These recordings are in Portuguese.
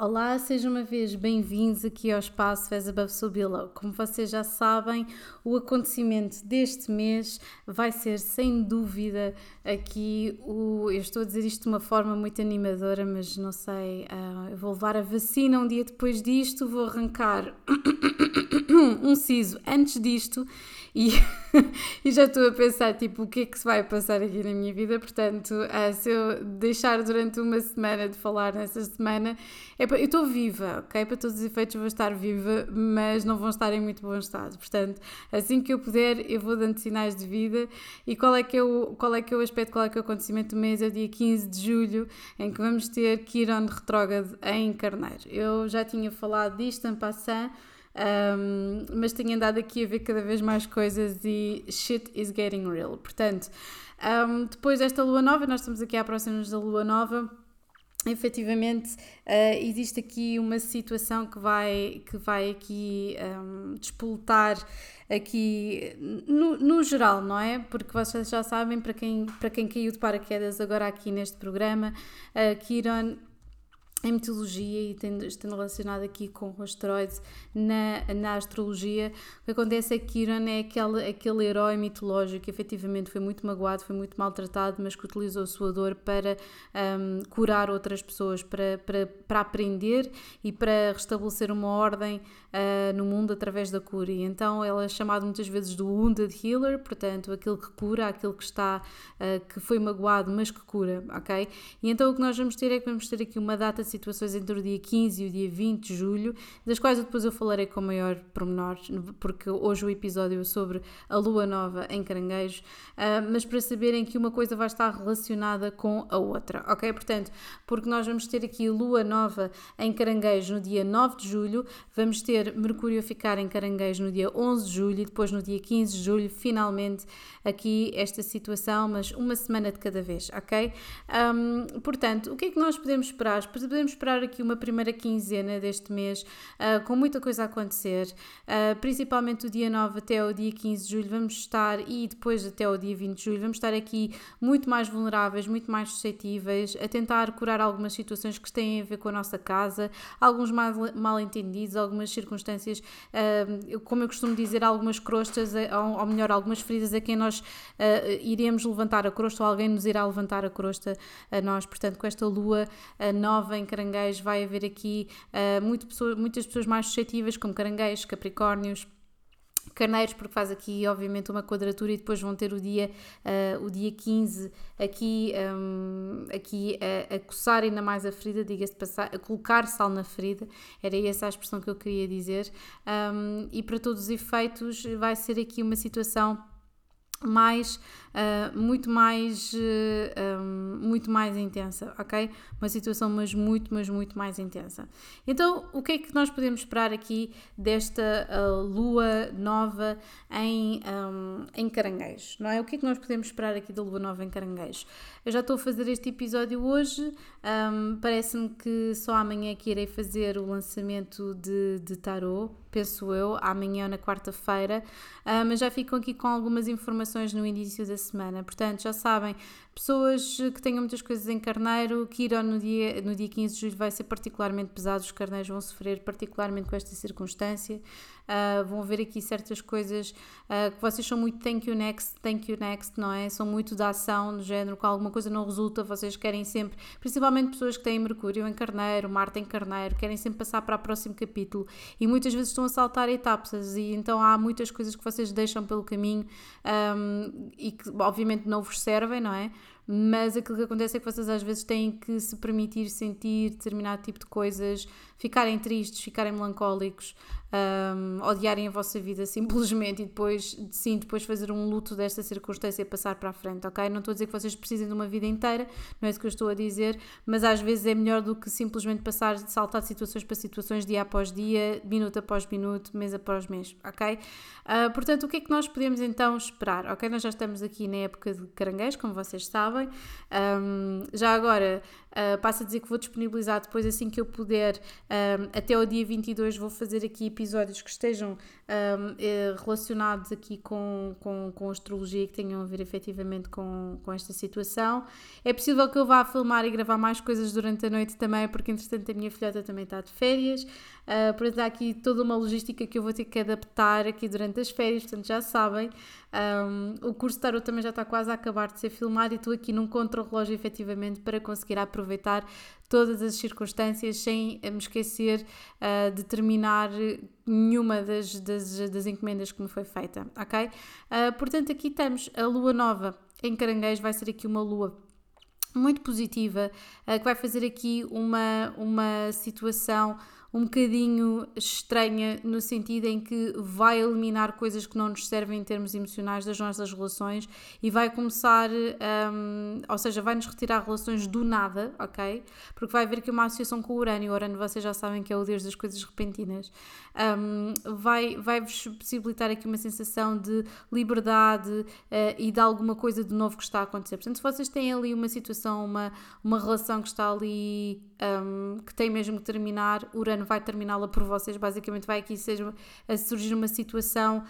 Olá, sejam uma vez bem-vindos aqui ao espaço As Above So Below. Como vocês já sabem, o acontecimento deste mês vai ser sem dúvida aqui o. Eu estou a dizer isto de uma forma muito animadora, mas não sei. Uh, eu vou levar a vacina um dia depois disto, vou arrancar um siso antes disto e, e, já estou a pensar, tipo, o que é que se vai passar aqui na minha vida, portanto, uh, se eu deixar durante uma semana de falar nessa semana, é para, eu estou viva, ok? Para todos os efeitos vou estar viva, mas não vão estar em muito bom estado, portanto, assim que eu puder, eu vou dando sinais de vida, e qual é que é o, qual é, que é o aspecto, qual é que é o acontecimento do mês? É o dia 15 de julho, em que vamos ter Kiron retrógrado em Carneiro. Eu já tinha falado disto em passant, um, mas tenho andado aqui a ver cada vez mais coisas e shit is getting real. Portanto, um, depois desta lua nova, nós estamos aqui à próxima da lua nova. Efetivamente, uh, existe aqui uma situação que vai, que vai aqui um, despoltar aqui no, no geral, não é? Porque vocês já sabem, para quem, para quem caiu de paraquedas agora aqui neste programa, uh, Kiron em mitologia e tendo, estando relacionado aqui com o asteroide na, na astrologia, o que acontece é que Kiran é aquele, aquele herói mitológico que efetivamente foi muito magoado, foi muito maltratado, mas que utilizou a sua dor para um, curar outras pessoas, para, para, para aprender e para restabelecer uma ordem uh, no mundo através da cura. E então ele é chamado muitas vezes do Wounded Healer, portanto, aquele que cura, aquele que está, uh, que foi magoado, mas que cura, ok? E então o que nós vamos ter é que vamos ter aqui uma data situações entre o dia 15 e o dia 20 de julho, das quais depois eu falarei com maior pormenor, porque hoje o episódio é sobre a lua nova em Caranguejo, uh, mas para saberem que uma coisa vai estar relacionada com a outra, ok? Portanto, porque nós vamos ter aqui lua nova em Caranguejo no dia 9 de julho, vamos ter Mercúrio a ficar em Caranguejo no dia 11 de julho e depois no dia 15 de julho, finalmente aqui esta situação, mas uma semana de cada vez, ok? Um, portanto, o que é que nós podemos esperar? Podemos esperar aqui uma primeira quinzena deste mês uh, com muita coisa a acontecer, uh, principalmente o dia 9 até o dia 15 de julho, vamos estar, e depois até o dia 20 de julho, vamos estar aqui muito mais vulneráveis, muito mais suscetíveis, a tentar curar algumas situações que têm a ver com a nossa casa, alguns mal, entendidos, algumas circunstâncias, uh, como eu costumo dizer, algumas crostas, ou, ou melhor, algumas feridas a quem nós iremos levantar a crosta ou alguém nos irá levantar a crosta a nós. Portanto, com esta lua nova em caranguejos, vai haver aqui uh, muito pessoa, muitas pessoas mais suscetíveis, como caranguejos, capricórnios carneiros, porque faz aqui obviamente uma quadratura e depois vão ter o dia, uh, o dia 15 aqui, um, aqui a, a coçar ainda mais a ferida, diga-se passar, a colocar sal na ferida, era essa a expressão que eu queria dizer, um, e para todos os efeitos vai ser aqui uma situação mais, uh, muito mais, uh, ah, um, muito mais intensa, ok? Uma situação mas muito, mas muito mais intensa. Então, o que é que nós podemos esperar aqui desta uh, lua nova em, um, em caranguejo, não é? O que é que nós podemos esperar aqui da lua nova em caranguejo? Eu já estou a fazer este episódio hoje, um, parece-me que só amanhã que irei fazer o lançamento de, de tarot, penso eu, amanhã ou na quarta-feira, mas já ficam aqui com algumas informações no início da semana. Portanto, já sabem, pessoas que tenham muitas coisas em carneiro, que no dia, no dia 15 de julho vai ser particularmente pesado, os carneiros vão sofrer particularmente com esta circunstância. Uh, vão ver aqui certas coisas uh, que vocês são muito thank you next, thank you next, não é? São muito da ação, do género, que alguma coisa não resulta, vocês querem sempre, principalmente pessoas que têm Mercúrio em Carneiro, Marte em Carneiro, querem sempre passar para o próximo capítulo e muitas vezes estão a saltar etapas e então há muitas coisas que vocês deixam pelo caminho um, e que obviamente não vos servem, não é? Mas aquilo que acontece é que vocês às vezes têm que se permitir sentir determinado tipo de coisas, ficarem tristes, ficarem melancólicos, um, odiarem a vossa vida simplesmente e depois, sim, depois fazer um luto desta circunstância e passar para a frente, ok? Não estou a dizer que vocês precisem de uma vida inteira, não é isso que eu estou a dizer, mas às vezes é melhor do que simplesmente passar, saltar de situações para situações, dia após dia, minuto após minuto, mês após mês, ok? Uh, portanto, o que é que nós podemos então esperar, ok? Nós já estamos aqui na época de caranguejo, como vocês sabem, um, já agora Uh, passo a dizer que vou disponibilizar depois assim que eu puder, uh, até o dia 22 vou fazer aqui episódios que estejam um, eh, relacionados aqui com, com, com astrologia que tenham a ver efetivamente com, com esta situação. É possível que eu vá filmar e gravar mais coisas durante a noite também, porque entretanto a minha filhota também está de férias. Uh, portanto, há aqui toda uma logística que eu vou ter que adaptar aqui durante as férias, portanto já sabem. Um, o curso de tarot também já está quase a acabar de ser filmado e estou aqui num contra-relógio efetivamente para conseguir aproveitar todas as circunstâncias sem me esquecer uh, de terminar nenhuma das, das, das, encomendas que me foi feita, ok? Uh, portanto, aqui temos a lua nova em caranguejo, vai ser aqui uma lua muito positiva, uh, que vai fazer aqui uma, uma situação um bocadinho estranha no sentido em que vai eliminar coisas que não nos servem em termos emocionais das nossas relações e vai começar, um, ou seja, vai nos retirar relações do nada, ok? Porque vai haver aqui uma associação com o Urânio. O Urânio vocês já sabem que é o Deus das coisas repentinas. Um, vai, vai-vos possibilitar aqui uma sensação de liberdade uh, e de alguma coisa de novo que está a acontecer. Portanto, se vocês têm ali uma situação, uma, uma relação que está ali, um, que tem mesmo que terminar, Urânio ano vai terminá-la por vocês. Basicamente, vai aqui ser, a surgir uma situação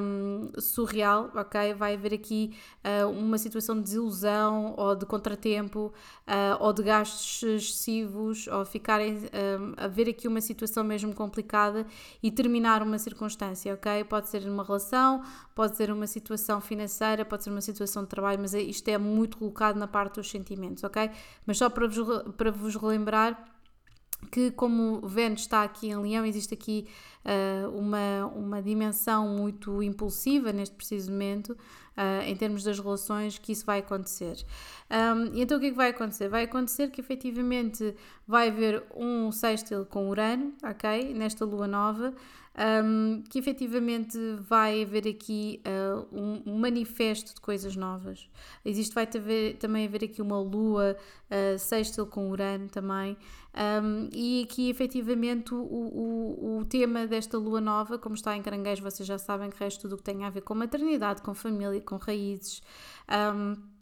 um, surreal, ok? Vai haver aqui uh, uma situação de desilusão ou de contratempo uh, ou de gastos excessivos ou ficarem um, a ver aqui uma situação mesmo complicada e terminar uma circunstância, ok? Pode ser uma relação, pode ser uma situação financeira, pode ser uma situação de trabalho, mas isto é muito colocado na parte dos sentimentos, ok? Mas só para vos, para vos relembrar que como Vênus está aqui em Leão, existe aqui uh, uma, uma dimensão muito impulsiva neste preciso momento, uh, em termos das relações, que isso vai acontecer. Um, e então o que é que vai acontecer? Vai acontecer que efetivamente vai haver um sextil com Urano, ok? Nesta lua nova, um, que efetivamente vai haver aqui uh, um, manifesto de coisas novas. Existe, vai haver, também haver aqui uma lua uh, sextil com Urano também. Um, e aqui efetivamente o, o, o tema desta lua nova, como está em caranguejo, vocês já sabem que resta tudo o que tem a ver com maternidade, com família, com raízes. Um,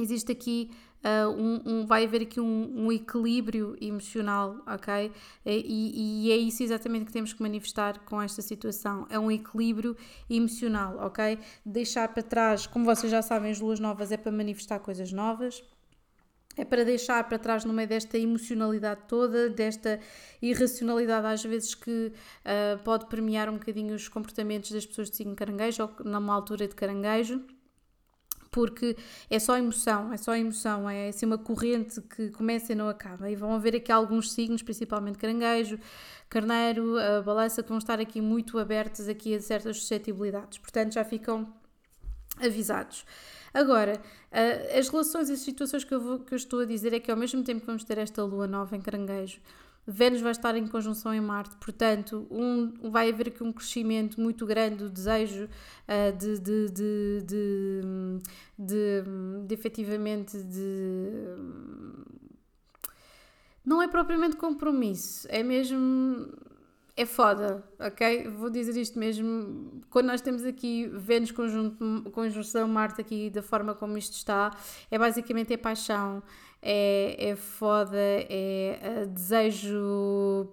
existe aqui uh, um, um, vai haver aqui um, um, equilíbrio emocional, ok? E, e, é isso exatamente que temos que manifestar com esta situação: é um equilíbrio emocional, ok? Deixar para trás, como vocês já sabem, as luas novas é para manifestar coisas novas. É para deixar para trás no meio desta emocionalidade toda, desta irracionalidade às vezes que uh, pode permear um bocadinho os comportamentos das pessoas de signo caranguejo ou numa altura de caranguejo porque é só emoção, é só emoção, é assim uma corrente que começa e não acaba. E vão haver aqui alguns signos, principalmente caranguejo, carneiro, a balança, que vão estar aqui muito abertos aqui a certas suscetibilidades. Portanto, já ficam avisados. Agora, as relações e as situações que eu, vou, que eu estou a dizer é que ao mesmo tempo que vamos ter esta lua nova em caranguejo, Vênus vai estar em conjunção em Marte, portanto, um, vai haver aqui um crescimento muito grande do desejo uh, de, de, de, de, de, de efetivamente de. Não é propriamente compromisso, é mesmo. É foda, ok? Vou dizer isto mesmo. Quando nós temos aqui Vênus conjunto, conjunção Marte aqui da forma como isto está, é basicamente é paixão, é, é foda, é, é desejo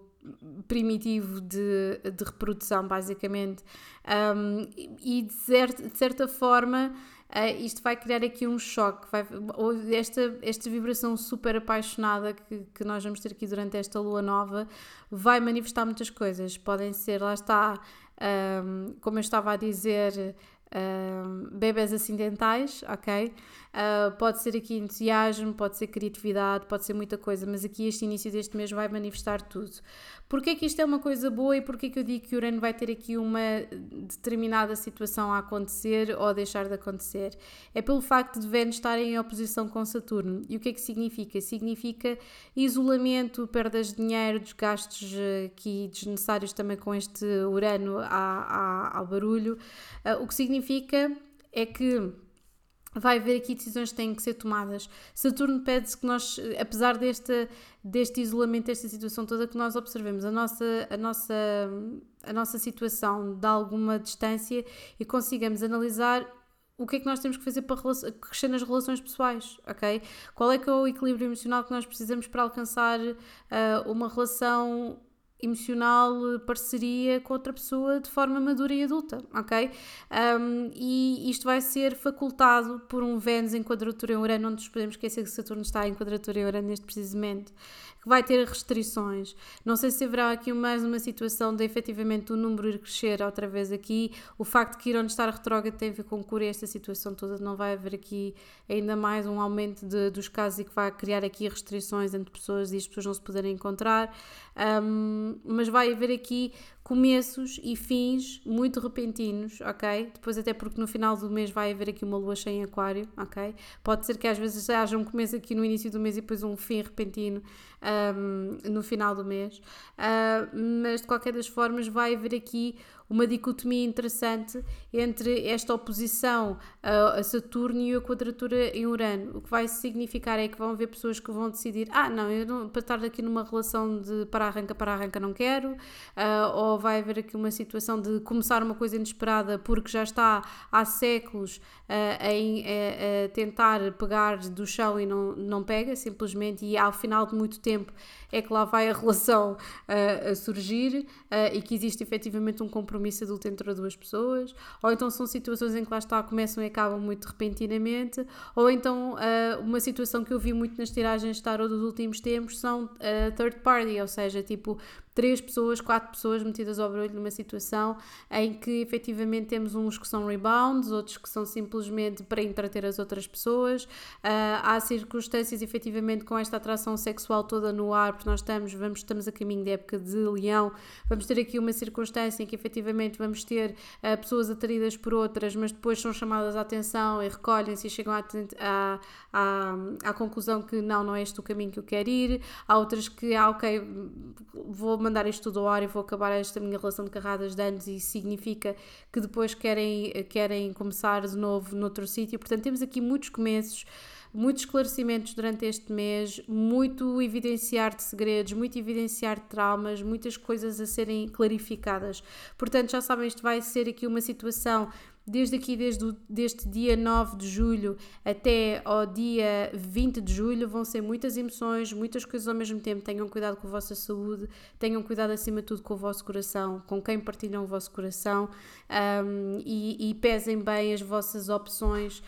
primitivo de, de reprodução, basicamente. Um, e de, de certa forma. Uh, isto vai criar aqui um choque, vai, esta, esta vibração super apaixonada que, que nós vamos ter aqui durante esta lua nova vai manifestar muitas coisas. Podem ser, lá está, um, como eu estava a dizer, um, bebés acidentais, ok? Uh, pode ser aqui entusiasmo, pode ser criatividade, pode ser muita coisa, mas aqui este início deste mês vai manifestar tudo. Porquê que isto é uma coisa boa e porquê que eu digo que Urano vai ter aqui uma determinada situação a acontecer ou a deixar de acontecer? É pelo facto de Vênus estar em oposição com Saturno. E o que é que significa? Significa isolamento, perdas de dinheiro, desgastes aqui desnecessários também com este Urano ao barulho, uh, o que significa é que vai haver aqui decisões que têm que ser tomadas. Saturno pede-se que nós, apesar deste, deste isolamento, desta situação toda, que nós observemos a nossa, a, nossa, a nossa situação de alguma distância e consigamos analisar o que é que nós temos que fazer para crescer nas relações pessoais, ok? Qual é que é o equilíbrio emocional que nós precisamos para alcançar uh, uma relação emocional, parceria com outra pessoa de forma madura e adulta, ok? Um, e isto vai ser facultado por um Vênus em quadratura em Urano, onde nos podemos esquecer que Saturno está em quadratura em Urano neste preciso momento que vai ter restrições. Não sei se haverá aqui mais uma situação de efetivamente o número ir crescer outra vez aqui. O facto de Quirón estar retrógrado tem a ver com cura esta situação toda. Não vai haver aqui ainda mais um aumento de, dos casos e que vai criar aqui restrições entre pessoas e as pessoas não se poderem encontrar. Um, mas vai haver aqui começos e fins muito repentinos, ok? Depois até porque no final do mês vai haver aqui uma lua cheia em aquário, ok? Pode ser que às vezes haja um começo aqui no início do mês e depois um fim repentino um, no final do mês, uh, mas de qualquer das formas vai haver aqui uma dicotomia interessante entre esta oposição a, Saturno e a quadratura em Urano. O que vai significar é que vão haver pessoas que vão decidir: ah, não, eu não, para estar aqui numa relação de para-arranca, para-arranca não quero, uh, ou vai haver aqui uma situação de começar uma coisa inesperada porque já está há séculos uh, a, a tentar pegar do chão e não, não pega, simplesmente, e ao final de muito tempo é que lá vai a relação uh, a surgir e que existe efetivamente um compromisso adulto entre duas pessoas, ou então são situações em que lá está, começam e acabam muito repentinamente, ou então uh, uma situação que eu vi muito nas tiragens de tarot dos últimos tempos são third party, ou seja, tipo três pessoas, quatro pessoas metidas ao barulho numa situação em que efetivamente temos uns que são rebounds, outros que são simplesmente para entreter as outras pessoas. Uh, há circunstâncias efetivamente com esta atração sexual toda no ar, porque nós estamos, vamos, estamos a caminho da época de leão, vamos ter aqui uma circunstância em que efetivamente vamos ter uh, pessoas atraídas por outras, mas depois são chamadas a atenção e recolhem-se e chegam à, à, à, à conclusão que não, não é este o caminho que eu quero ir. Há outras que, ah, ok, vou mandar isto tudo ao ar e vou acabar esta minha relação de carradas de anos e significa que depois querem, querem começar de novo noutro sítio. Portanto, temos aqui muitos começos muitos esclarecimentos durante este mês, muito evidenciar de segredos, muito evidenciar de traumas, muitas coisas a serem clarificadas. Portanto, já sabem, isto vai ser aqui uma situação desde aqui, desde o, deste dia 9 de julho até ao dia 20 de julho, vão ser muitas emoções, muitas coisas ao mesmo tempo. Tenham cuidado com a vossa saúde, tenham cuidado acima de tudo com o vosso coração, com quem partilham o vosso coração um, e, e, pesem bem as vossas opções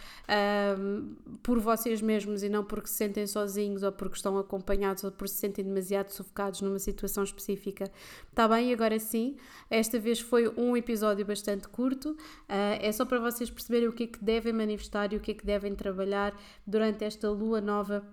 um, por vocês mesmos e não porque se sentem sozinhos ou porque estão acompanhados ou porque se sentem demasiado sufocados numa situação específica. Está bem? Agora sim, esta vez foi um episódio bastante curto. Uh, é só para vocês perceberem o que é que devem manifestar e o que é que devem trabalhar durante esta lua nova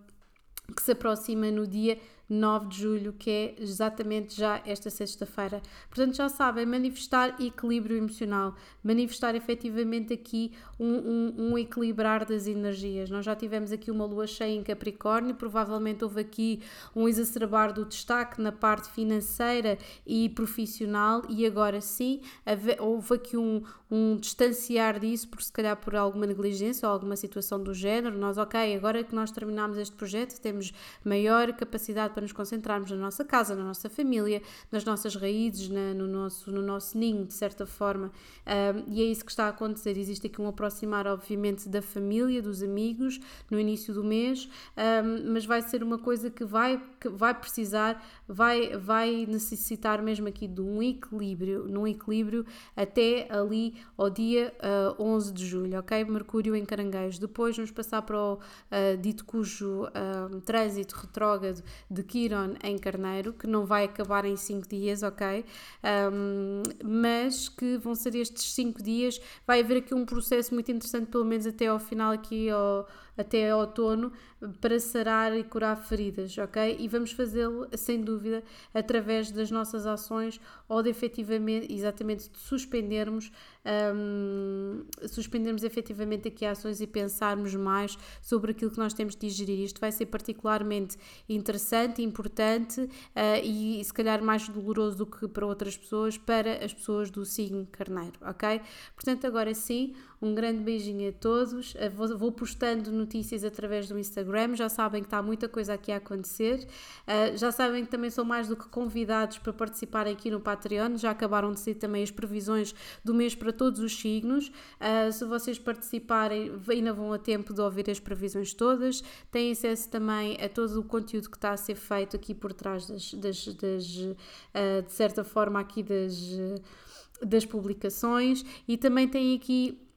que se aproxima no dia 9 de julho, que é exatamente já esta sexta-feira. Portanto, já sabem, manifestar equilíbrio emocional, manifestar efetivamente aqui um, um, um, equilibrar das energias. Nós já tivemos aqui uma lua cheia em Capricórnio, provavelmente houve aqui um exacerbar do destaque na parte financeira e profissional, e agora sim houve aqui um, um distanciar disso, por se calhar por alguma negligência ou alguma situação do género. Nós, ok, agora que nós terminamos este projeto, temos maior capacidade para nos concentrarmos na nossa casa, na nossa família, nas nossas raízes, na, no, nosso, no nosso ninho, de certa forma. Um, e é isso que está a acontecer. Existe aqui um aproximar, obviamente, da família, dos amigos, no início do mês, um, mas vai ser uma coisa que vai, que vai precisar, vai, vai necessitar mesmo aqui de um equilíbrio, num equilíbrio até ali ao dia uh, 11 de julho, ok? Mercúrio em Caranguejos. Depois vamos passar para o uh, dito cujo trânsito retrógrado de Quiron em Carneiro, que não vai acabar em 5 dias, ok? Um, mas que vão ser estes 5 dias, vai haver aqui um processo muito interessante, pelo menos até ao final aqui ao até outono para sarar e curar feridas, ok? E vamos fazê-lo, sem dúvida, através das nossas ações ou de efetivamente, exatamente, de suspendermos, um, suspendermos efetivamente aqui ações e pensarmos mais sobre aquilo que nós temos de digerir. Isto vai ser particularmente interessante, importante uh, e se calhar mais doloroso do que para outras pessoas, para as pessoas do signo carneiro, ok? Portanto, agora sim, Um grande beijinho a todos. Uh, vou, postando notícias através do Instagram. Já sabem que está muita coisa aqui a acontecer. Uh, já sabem que também são mais do que convidados para participarem aqui no Patreon. Já acabaram de ser também as previsões do mês para todos os signos. se vocês participarem, ainda vão a tempo de ouvir as previsões todas. Têm acesso também a todo o conteúdo que está a ser feito aqui por trás das, das, das de certa forma aqui das das publicações e também tem aqui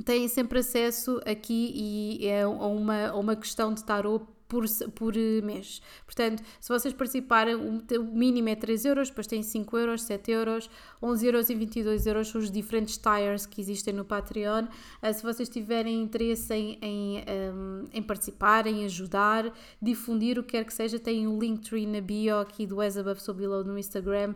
têm sempre acesso aqui e é uma, uma questão de tarot por, por mês. Portanto, se vocês participarem, o mínimo é 3 euros, depois tem 5 euros, 7 euros, 11 euros e 22 euros são os diferentes tires que existem no Patreon. Uh, se vocês tiverem interesse em, em, um, em, participar, em ajudar, difundir o que quer que seja, tem o um Linktree na bio aqui do As Above So Below no Instagram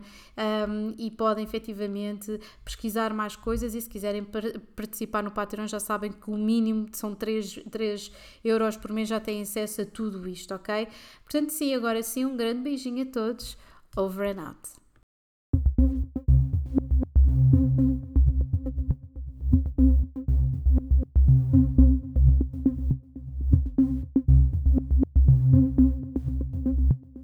um, e podem efetivamente pesquisar mais coisas e se quiserem par participar no Patreon já sabem que o mínimo são 3, 3 euros por mês, já têm acesso a tudo isto, ok? Portanto, sim, agora sim, um grande beijinho a todos. Over and out.